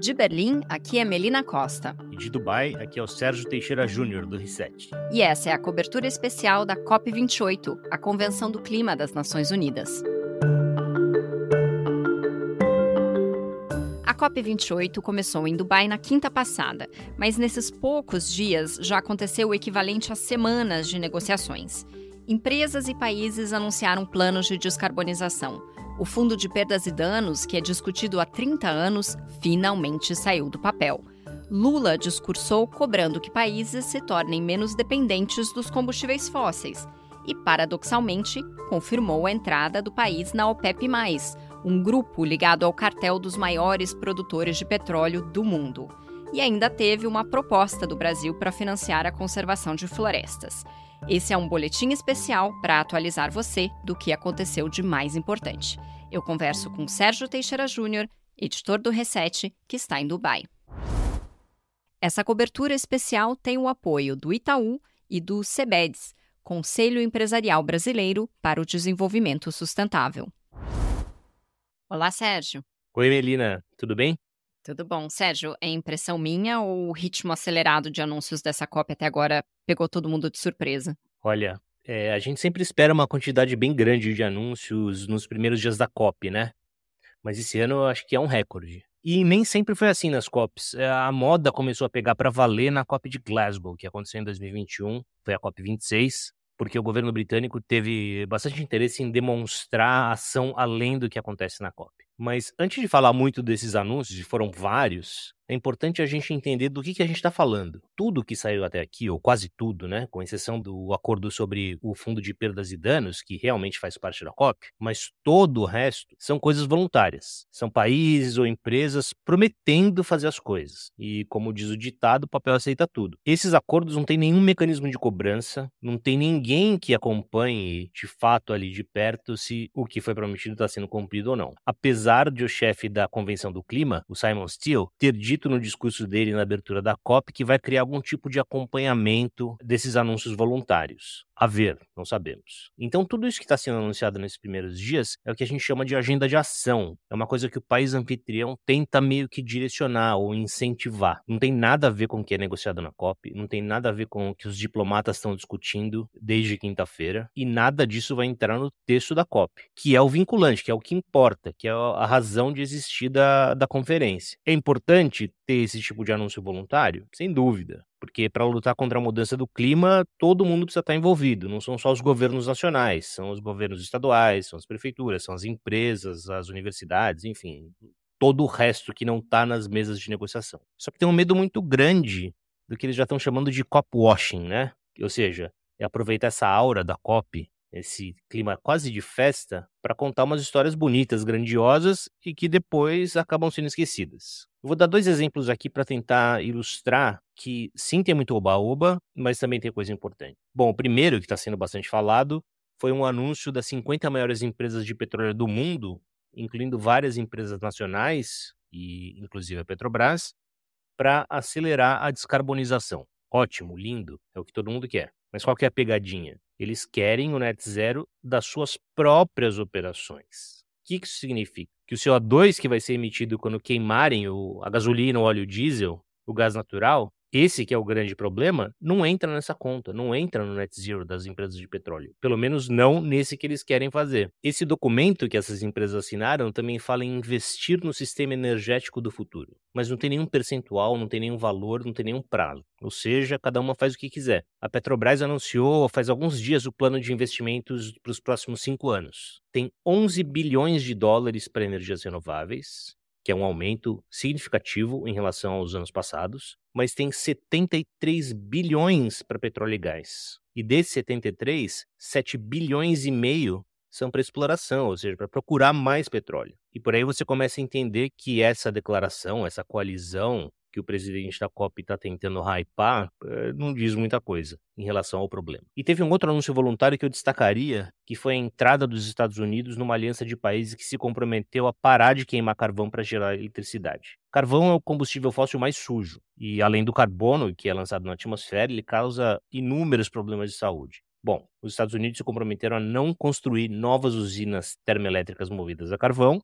De Berlim, aqui é Melina Costa. E de Dubai, aqui é o Sérgio Teixeira Júnior, do Reset. E essa é a cobertura especial da COP28, a Convenção do Clima das Nações Unidas. A COP28 começou em Dubai na quinta passada, mas nesses poucos dias já aconteceu o equivalente a semanas de negociações. Empresas e países anunciaram planos de descarbonização. O Fundo de Perdas e Danos, que é discutido há 30 anos, finalmente saiu do papel. Lula discursou cobrando que países se tornem menos dependentes dos combustíveis fósseis e, paradoxalmente, confirmou a entrada do país na OPEP, um grupo ligado ao cartel dos maiores produtores de petróleo do mundo. E ainda teve uma proposta do Brasil para financiar a conservação de florestas. Esse é um boletim especial para atualizar você do que aconteceu de mais importante. Eu converso com Sérgio Teixeira Júnior, editor do Reset, que está em Dubai. Essa cobertura especial tem o apoio do Itaú e do CEBEDS, Conselho Empresarial Brasileiro para o Desenvolvimento Sustentável. Olá, Sérgio. Oi, Melina. Tudo bem? Tudo bom. Sérgio, é impressão minha ou o ritmo acelerado de anúncios dessa COP até agora pegou todo mundo de surpresa? Olha, é, a gente sempre espera uma quantidade bem grande de anúncios nos primeiros dias da COP, né? Mas esse ano eu acho que é um recorde. E nem sempre foi assim nas COPs. É, a moda começou a pegar para valer na COP de Glasgow, que aconteceu em 2021, foi a COP 26, porque o governo britânico teve bastante interesse em demonstrar ação além do que acontece na COP. Mas antes de falar muito desses anúncios, e foram vários, é importante a gente entender do que, que a gente está falando. Tudo que saiu até aqui, ou quase tudo, né, com exceção do acordo sobre o fundo de perdas e danos, que realmente faz parte da COP, mas todo o resto são coisas voluntárias. São países ou empresas prometendo fazer as coisas. E, como diz o ditado, o papel aceita tudo. Esses acordos não têm nenhum mecanismo de cobrança, não tem ninguém que acompanhe de fato ali de perto se o que foi prometido está sendo cumprido ou não. Apesar de o chefe da Convenção do Clima, o Simon Steele, ter dito no discurso dele na abertura da COP que vai criar algum tipo de acompanhamento desses anúncios voluntários. A ver, não sabemos. Então, tudo isso que está sendo anunciado nesses primeiros dias é o que a gente chama de agenda de ação. É uma coisa que o país anfitrião tenta meio que direcionar ou incentivar. Não tem nada a ver com o que é negociado na COP, não tem nada a ver com o que os diplomatas estão discutindo desde quinta-feira, e nada disso vai entrar no texto da COP, que é o vinculante, que é o que importa, que é a razão de existir da, da conferência. É importante ter esse tipo de anúncio voluntário? Sem dúvida. Porque para lutar contra a mudança do clima, todo mundo precisa estar envolvido. Não são só os governos nacionais, são os governos estaduais, são as prefeituras, são as empresas, as universidades, enfim, todo o resto que não está nas mesas de negociação. Só que tem um medo muito grande do que eles já estão chamando de COP washing, né? Ou seja, é aproveitar essa aura da COP esse clima quase de festa para contar umas histórias bonitas, grandiosas e que depois acabam sendo esquecidas. Eu vou dar dois exemplos aqui para tentar ilustrar que sim tem muito oba-oba, mas também tem coisa importante. Bom, o primeiro que está sendo bastante falado foi um anúncio das 50 maiores empresas de petróleo do mundo, incluindo várias empresas nacionais e inclusive a Petrobras, para acelerar a descarbonização. Ótimo, lindo, é o que todo mundo quer. Mas qual que é a pegadinha? Eles querem o net zero das suas próprias operações. O que isso significa? Que o CO2 que vai ser emitido quando queimarem o, a gasolina, o óleo diesel, o gás natural, esse que é o grande problema, não entra nessa conta, não entra no net zero das empresas de petróleo. Pelo menos não nesse que eles querem fazer. Esse documento que essas empresas assinaram também fala em investir no sistema energético do futuro. Mas não tem nenhum percentual, não tem nenhum valor, não tem nenhum prazo. Ou seja, cada uma faz o que quiser. A Petrobras anunciou faz alguns dias o plano de investimentos para os próximos cinco anos. Tem 11 bilhões de dólares para energias renováveis, que é um aumento significativo em relação aos anos passados, mas tem 73 bilhões para petróleo e gás. E desses 73, 7 bilhões e meio são para exploração, ou seja, para procurar mais petróleo. E por aí você começa a entender que essa declaração, essa coalizão que o presidente da COP está tentando hypar eh, não diz muita coisa em relação ao problema. E teve um outro anúncio voluntário que eu destacaria, que foi a entrada dos Estados Unidos numa aliança de países que se comprometeu a parar de queimar carvão para gerar eletricidade. Carvão é o combustível fóssil mais sujo, e além do carbono, que é lançado na atmosfera, ele causa inúmeros problemas de saúde. Bom, os Estados Unidos se comprometeram a não construir novas usinas termoelétricas movidas a carvão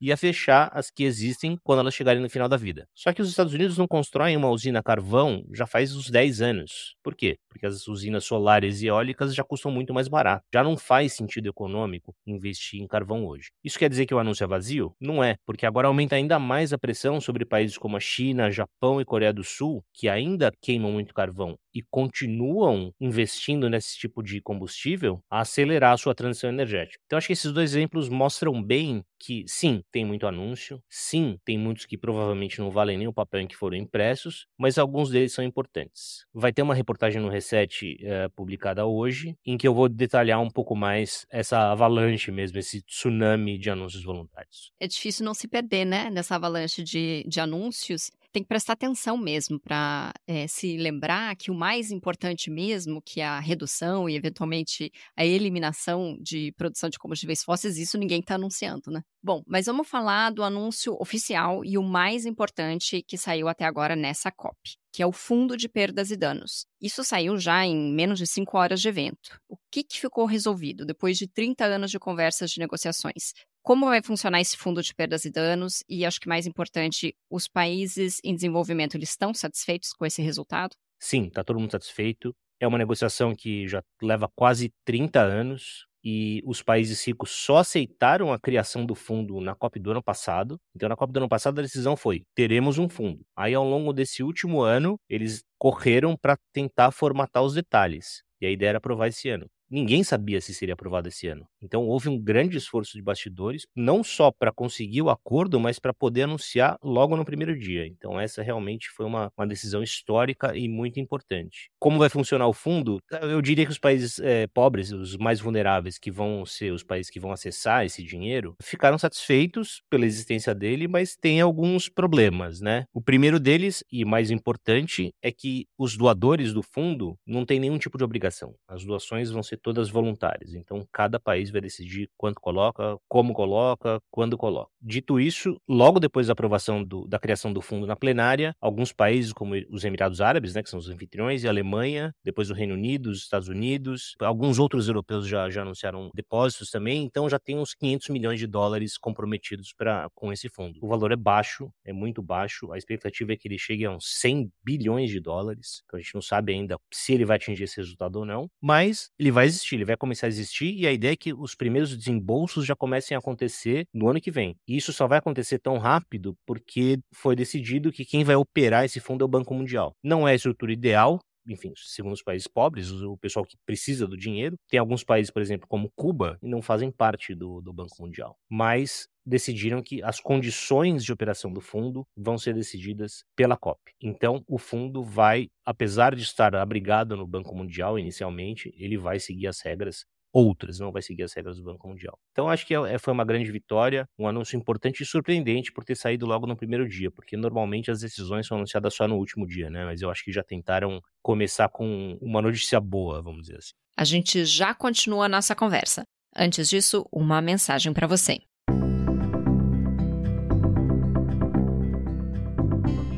e a fechar as que existem quando elas chegarem no final da vida. Só que os Estados Unidos não constroem uma usina a carvão já faz uns 10 anos. Por quê? Porque as usinas solares e eólicas já custam muito mais barato. Já não faz sentido econômico investir em carvão hoje. Isso quer dizer que o anúncio é vazio? Não é, porque agora aumenta ainda mais a pressão sobre países como a China, Japão e Coreia do Sul, que ainda queimam muito carvão e continuam investindo nesse tipo de combustível, a acelerar a sua transição energética. Então, acho que esses dois exemplos mostram bem que, sim, tem muito anúncio, sim, tem muitos que provavelmente não valem nem o papel em que foram impressos, mas alguns deles são importantes. Vai ter uma reportagem no Reset é, publicada hoje, em que eu vou detalhar um pouco mais essa avalanche mesmo, esse tsunami de anúncios voluntários. É difícil não se perder, né, nessa avalanche de, de anúncios tem que prestar atenção mesmo para é, eh, se lembrar que o mais importante mesmo, que a redução e eventualmente a eliminação de produção de combustíveis fósseis, isso ninguém está anunciando, né? Bom, mas vamos falar do anúncio oficial e o mais importante que saiu até agora nessa COP, que é o Fundo de Perdas e Danos. Isso saiu já em menos de cinco horas de evento. O que, que ficou resolvido depois de 30 anos de conversas de negociações? Como vai funcionar esse fundo de perdas e danos e acho que mais importante, os países em desenvolvimento eles estão satisfeitos com esse resultado? Sim, está todo mundo satisfeito. É uma negociação que já leva quase 30 anos e os países ricos só aceitaram a criação do fundo na COP do ano passado. Então, na COP do ano passado, a decisão foi: teremos um fundo. Aí, ao longo desse último ano, eles correram para tentar formatar os detalhes. E a ideia era aprovar esse ano ninguém sabia se seria aprovado esse ano. Então houve um grande esforço de bastidores, não só para conseguir o acordo, mas para poder anunciar logo no primeiro dia. Então essa realmente foi uma, uma decisão histórica e muito importante. Como vai funcionar o fundo? Eu diria que os países é, pobres, os mais vulneráveis, que vão ser os países que vão acessar esse dinheiro, ficaram satisfeitos pela existência dele, mas tem alguns problemas, né? O primeiro deles, e mais importante, é que os doadores do fundo não têm nenhum tipo de obrigação. As doações vão ser ser todas voluntárias. Então, cada país vai decidir quanto coloca, como coloca, quando coloca. Dito isso, logo depois da aprovação do, da criação do fundo na plenária, alguns países, como os Emirados Árabes, né, que são os anfitriões, e a Alemanha, depois o Reino Unido, os Estados Unidos, alguns outros europeus já, já anunciaram depósitos também, então já tem uns 500 milhões de dólares comprometidos pra, com esse fundo. O valor é baixo, é muito baixo, a expectativa é que ele chegue a uns 100 bilhões de dólares, então a gente não sabe ainda se ele vai atingir esse resultado ou não, mas ele vai existir, ele vai começar a existir e a ideia é que os primeiros desembolsos já comecem a acontecer no ano que vem. E isso só vai acontecer tão rápido porque foi decidido que quem vai operar esse fundo é o Banco Mundial. Não é a estrutura ideal, enfim, segundo os países pobres, o pessoal que precisa do dinheiro. Tem alguns países, por exemplo, como Cuba, que não fazem parte do, do Banco Mundial. Mas decidiram que as condições de operação do fundo vão ser decididas pela COP. Então, o fundo vai, apesar de estar abrigado no Banco Mundial inicialmente, ele vai seguir as regras outras, não vai seguir as regras do Banco Mundial. Então acho que é, é, foi uma grande vitória, um anúncio importante e surpreendente por ter saído logo no primeiro dia, porque normalmente as decisões são anunciadas só no último dia, né? Mas eu acho que já tentaram começar com uma notícia boa, vamos dizer assim. A gente já continua a nossa conversa. Antes disso, uma mensagem para você.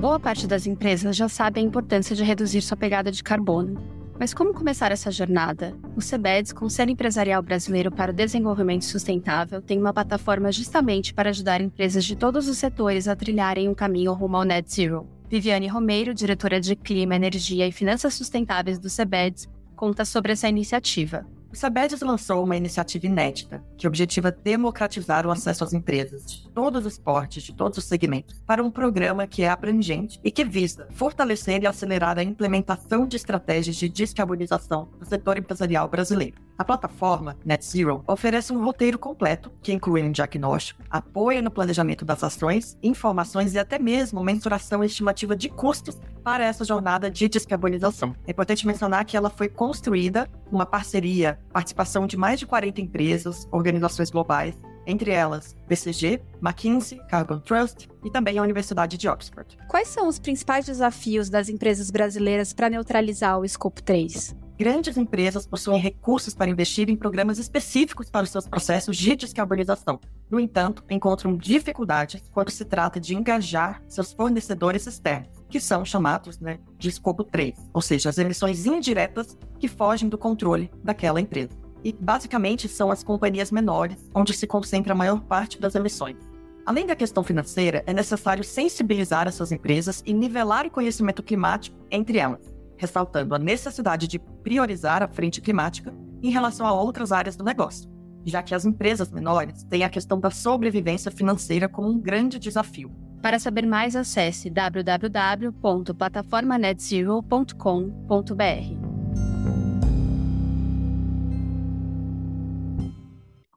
Boa parte das empresas já sabe a importância de reduzir sua pegada de carbono. Mas como começar essa jornada? O CBEDS, Conselho Empresarial Brasileiro para o Desenvolvimento Sustentável, tem uma plataforma justamente para ajudar empresas de todos os setores a trilharem um caminho rumo ao net zero. Viviane Romeiro, diretora de Clima, Energia e Finanças Sustentáveis do CBEDS, conta sobre essa iniciativa. O Sabedes lançou uma iniciativa inédita que objetiva democratizar o acesso às empresas de todos os portes, de todos os segmentos, para um programa que é abrangente e que visa fortalecer e acelerar a implementação de estratégias de descarbonização do setor empresarial brasileiro. A plataforma Net Zero oferece um roteiro completo que inclui um diagnóstico, apoio no planejamento das ações, informações e até mesmo mensuração estimativa de custos para essa jornada de descarbonização. É importante mencionar que ela foi construída uma parceria, participação de mais de 40 empresas, organizações globais, entre elas BCG, McKinsey, Carbon Trust e também a Universidade de Oxford. Quais são os principais desafios das empresas brasileiras para neutralizar o escopo 3? Grandes empresas possuem recursos para investir em programas específicos para os seus processos de descarbonização. No entanto, encontram dificuldades quando se trata de engajar seus fornecedores externos, que são chamados né, de escopo 3, ou seja, as emissões indiretas que fogem do controle daquela empresa. E basicamente são as companhias menores onde se concentra a maior parte das emissões. Além da questão financeira, é necessário sensibilizar essas empresas e nivelar o conhecimento climático entre elas, ressaltando a necessidade de priorizar a frente climática em relação a outras áreas do negócio, já que as empresas menores têm a questão da sobrevivência financeira como um grande desafio. Para saber mais, acesse www.plataformanetzero.com.br.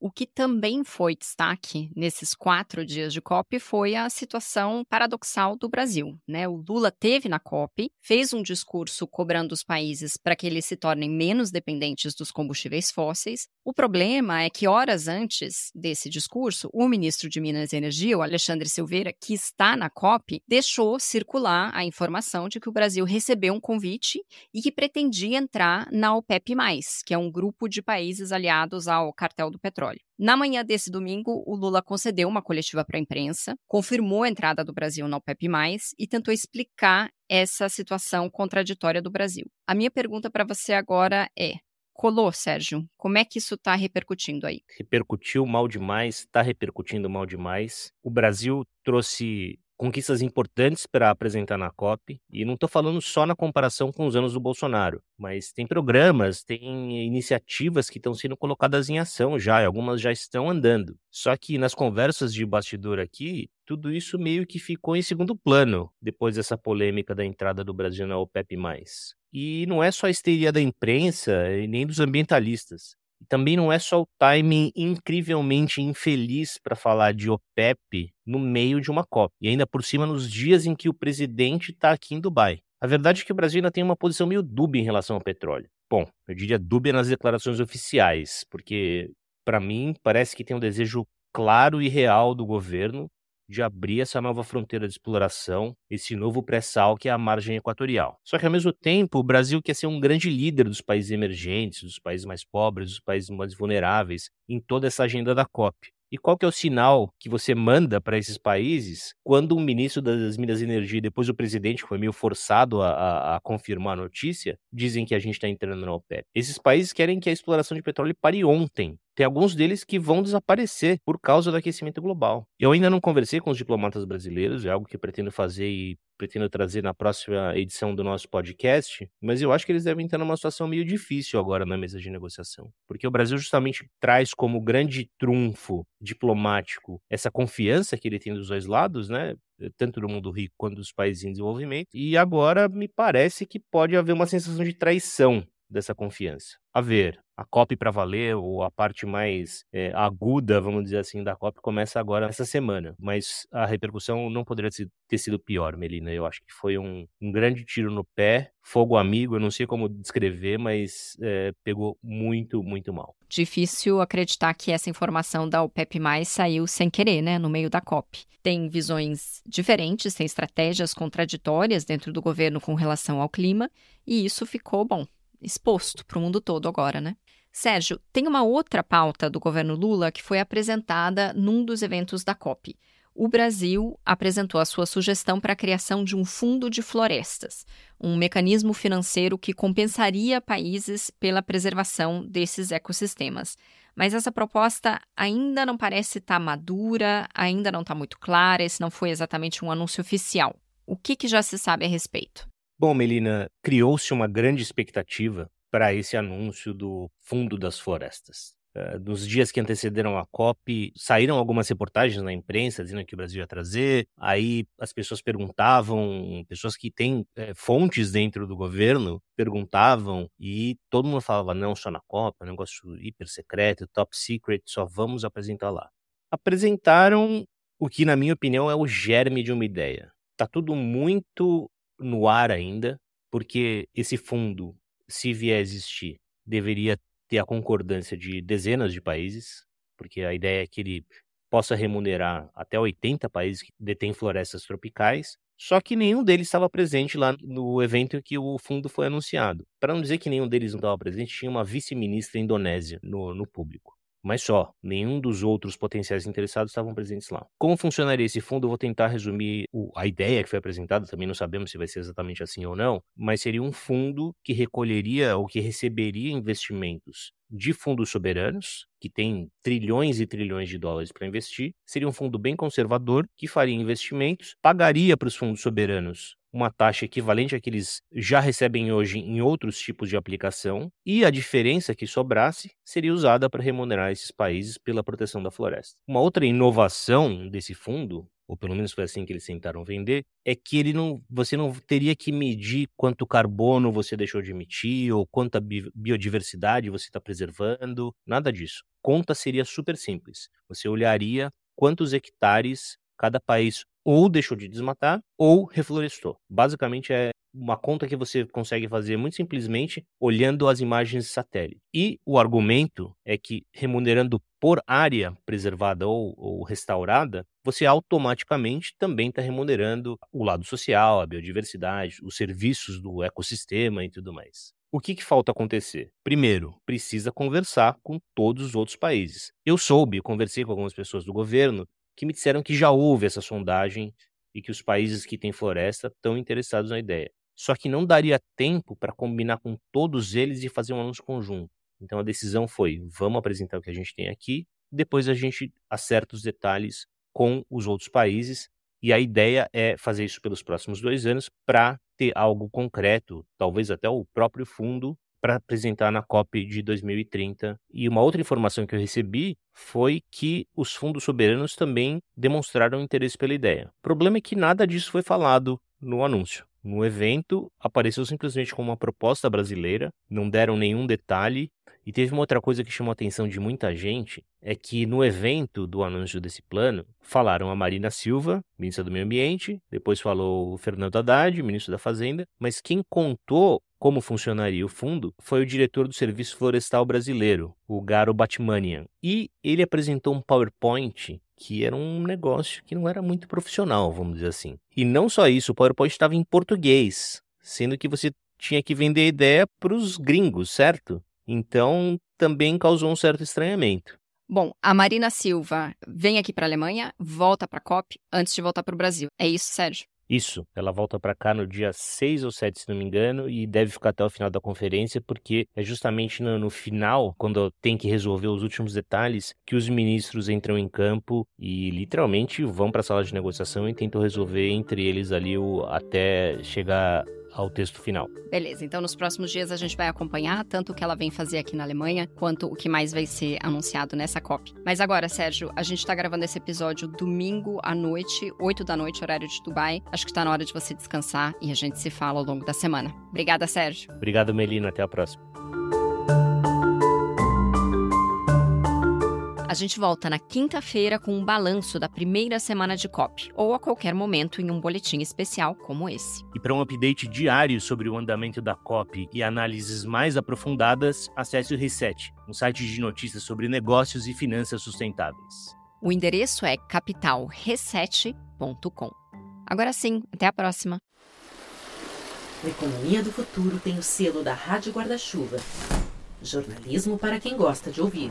O que também foi destaque nesses quatro dias de COP foi a situação paradoxal do Brasil. Né? O Lula teve na COP, fez um discurso cobrando os países para que eles se tornem menos dependentes dos combustíveis fósseis. O problema é que, horas antes desse discurso, o ministro de Minas e Energia, o Alexandre Silveira, que está na COP, deixou circular a informação de que o Brasil recebeu um convite e que pretendia entrar na OPEP, que é um grupo de países aliados ao cartel do petróleo petróleo. Na manhã desse domingo, o Lula concedeu uma coletiva para a imprensa, confirmou a entrada do Brasil na OPEP+, e tentou explicar essa situação contraditória do Brasil. A minha pergunta para você agora é: colou, Sérgio? Como é que isso está repercutindo aí? Repercutiu mal demais, está repercutindo mal demais. O Brasil trouxe conquistas importantes para apresentar na COP, e não estou falando só na comparação com os anos do Bolsonaro, mas tem programas, tem iniciativas que estão sendo colocadas em ação já, e algumas já estão andando. Só que nas conversas de bastidor aqui, tudo isso meio que ficou em segundo plano depois dessa polêmica da entrada do Brasil na OPEP+. E não é só a histeria da imprensa e nem dos ambientalistas. E também não é só o timing incrivelmente infeliz para falar de OPEP no meio de uma COP, e ainda por cima nos dias em que o presidente está aqui em Dubai. A verdade é que o Brasil ainda tem uma posição meio dúbia em relação ao petróleo. Bom, eu diria dúbia nas declarações oficiais, porque para mim parece que tem um desejo claro e real do governo de abrir essa nova fronteira de exploração, esse novo pré-sal que é a margem equatorial. Só que, ao mesmo tempo, o Brasil quer ser um grande líder dos países emergentes, dos países mais pobres, dos países mais vulneráveis, em toda essa agenda da COP. E qual que é o sinal que você manda para esses países quando o ministro das Minas e Energia depois o presidente, que foi meio forçado a, a, a confirmar a notícia, dizem que a gente está entrando na OPEP? Esses países querem que a exploração de petróleo pare ontem. Tem alguns deles que vão desaparecer por causa do aquecimento global. Eu ainda não conversei com os diplomatas brasileiros, é algo que pretendo fazer e pretendo trazer na próxima edição do nosso podcast, mas eu acho que eles devem estar numa situação meio difícil agora na mesa de negociação, porque o Brasil justamente traz como grande trunfo diplomático essa confiança que ele tem dos dois lados, né? Tanto do mundo rico quanto dos países em desenvolvimento, e agora me parece que pode haver uma sensação de traição dessa confiança. A ver, a COP para valer, ou a parte mais é, aguda, vamos dizer assim, da COP começa agora essa semana. Mas a repercussão não poderia ter sido pior, Melina. Eu acho que foi um, um grande tiro no pé, fogo amigo, eu não sei como descrever, mas é, pegou muito, muito mal. Difícil acreditar que essa informação da OPEP+, saiu sem querer, né, no meio da COP. Tem visões diferentes, tem estratégias contraditórias dentro do governo com relação ao clima, e isso ficou, bom, exposto para o mundo todo agora, né? Sérgio, tem uma outra pauta do governo Lula que foi apresentada num dos eventos da COP. O Brasil apresentou a sua sugestão para a criação de um fundo de florestas, um mecanismo financeiro que compensaria países pela preservação desses ecossistemas. Mas essa proposta ainda não parece estar tá madura, ainda não está muito clara, esse não foi exatamente um anúncio oficial. O que, que já se sabe a respeito? Bom, Melina, criou-se uma grande expectativa para esse anúncio do Fundo das Florestas. Uh, nos dias que antecederam a COP, saíram algumas reportagens na imprensa dizendo que o Brasil ia trazer. Aí as pessoas perguntavam, pessoas que têm é, fontes dentro do governo perguntavam, e todo mundo falava: não, só na COP, é um negócio hiper secreto, top secret, só vamos apresentar lá. Apresentaram o que, na minha opinião, é o germe de uma ideia. Tá tudo muito no ar ainda, porque esse fundo, se vier a existir, deveria ter a concordância de dezenas de países, porque a ideia é que ele possa remunerar até 80 países que detêm florestas tropicais, só que nenhum deles estava presente lá no evento em que o fundo foi anunciado. Para não dizer que nenhum deles não estava presente, tinha uma vice-ministra indonésia no, no público mas só. Nenhum dos outros potenciais interessados estavam presentes lá. Como funcionaria esse fundo? Eu vou tentar resumir o, a ideia que foi apresentada, também não sabemos se vai ser exatamente assim ou não, mas seria um fundo que recolheria ou que receberia investimentos de fundos soberanos que tem trilhões e trilhões de dólares para investir, seria um fundo bem conservador que faria investimentos, pagaria para os fundos soberanos uma taxa equivalente à que eles já recebem hoje em outros tipos de aplicação, e a diferença que sobrasse seria usada para remunerar esses países pela proteção da floresta. Uma outra inovação desse fundo ou pelo menos foi assim que eles tentaram vender, é que ele não, você não teria que medir quanto carbono você deixou de emitir ou quanta biodiversidade você está preservando, nada disso. Conta seria super simples. Você olharia quantos hectares cada país ou deixou de desmatar ou reflorestou. Basicamente é uma conta que você consegue fazer muito simplesmente olhando as imagens de satélite. E o argumento é que remunerando por área preservada ou, ou restaurada, você automaticamente também está remunerando o lado social, a biodiversidade, os serviços do ecossistema e tudo mais. O que, que, falta acontecer? Primeiro, precisa conversar com todos os outros países. Eu soube, conversei com algumas pessoas do governo que me disseram que já houve essa sondagem e que os países que têm floresta estão interessados na ideia. Só que não daria tempo para combinar com todos eles e fazer um anúncio conjunto. Então a decisão foi: vamos apresentar o que a gente tem aqui, depois a gente acerta os detalhes com os outros países. E a ideia é fazer isso pelos próximos dois anos para ter algo concreto, talvez até o próprio fundo para apresentar na COP de 2030. E uma outra informação que eu recebi foi que os fundos soberanos também demonstraram interesse pela ideia. O problema é que nada disso foi falado no anúncio. No evento, apareceu simplesmente como uma proposta brasileira, não deram nenhum detalhe. E teve uma outra coisa que chamou a atenção de muita gente, é que no evento do anúncio desse plano, falaram a Marina Silva, ministra do Meio Ambiente, depois falou o Fernando Haddad, ministro da Fazenda, mas quem contou como funcionaria o fundo foi o diretor do Serviço Florestal Brasileiro, o Garo Batmanian. E ele apresentou um PowerPoint que era um negócio que não era muito profissional, vamos dizer assim. E não só isso, o PowerPoint estava em português, sendo que você tinha que vender a ideia para os gringos, certo? Então também causou um certo estranhamento. Bom, a Marina Silva vem aqui para a Alemanha, volta para a COP antes de voltar para o Brasil. É isso, Sérgio? Isso, ela volta para cá no dia 6 ou 7, se não me engano, e deve ficar até o final da conferência, porque é justamente no, no, final, quando tem que resolver os últimos detalhes, que os ministros entram em campo e literalmente vão para a sala de negociação e tentam resolver entre eles ali o, até chegar ao texto final. Beleza, então nos próximos dias a gente vai acompanhar tanto o que ela vem fazer aqui na Alemanha, quanto o que mais vai ser anunciado nessa COP. Mas agora, Sérgio, a gente tá gravando esse episódio domingo à noite, 8 da noite, horário de Dubai. Acho que tá na hora de você descansar e a gente se fala ao longo da semana. Obrigada, Sérgio. Obrigado, Melina. Até a próxima. A gente volta na quinta-feira com um balanço da primeira semana de COP, ou a qualquer momento em um boletim especial como esse. E para um update diário sobre o andamento da COP e análises mais aprofundadas, acesse o Reset, um site de notícias sobre negócios e finanças sustentáveis. O endereço é capitalreset.com. Agora sim, até a próxima. A Economia do Futuro tem o selo da Rádio Guarda-Chuva. Jornalismo para quem gosta de ouvir.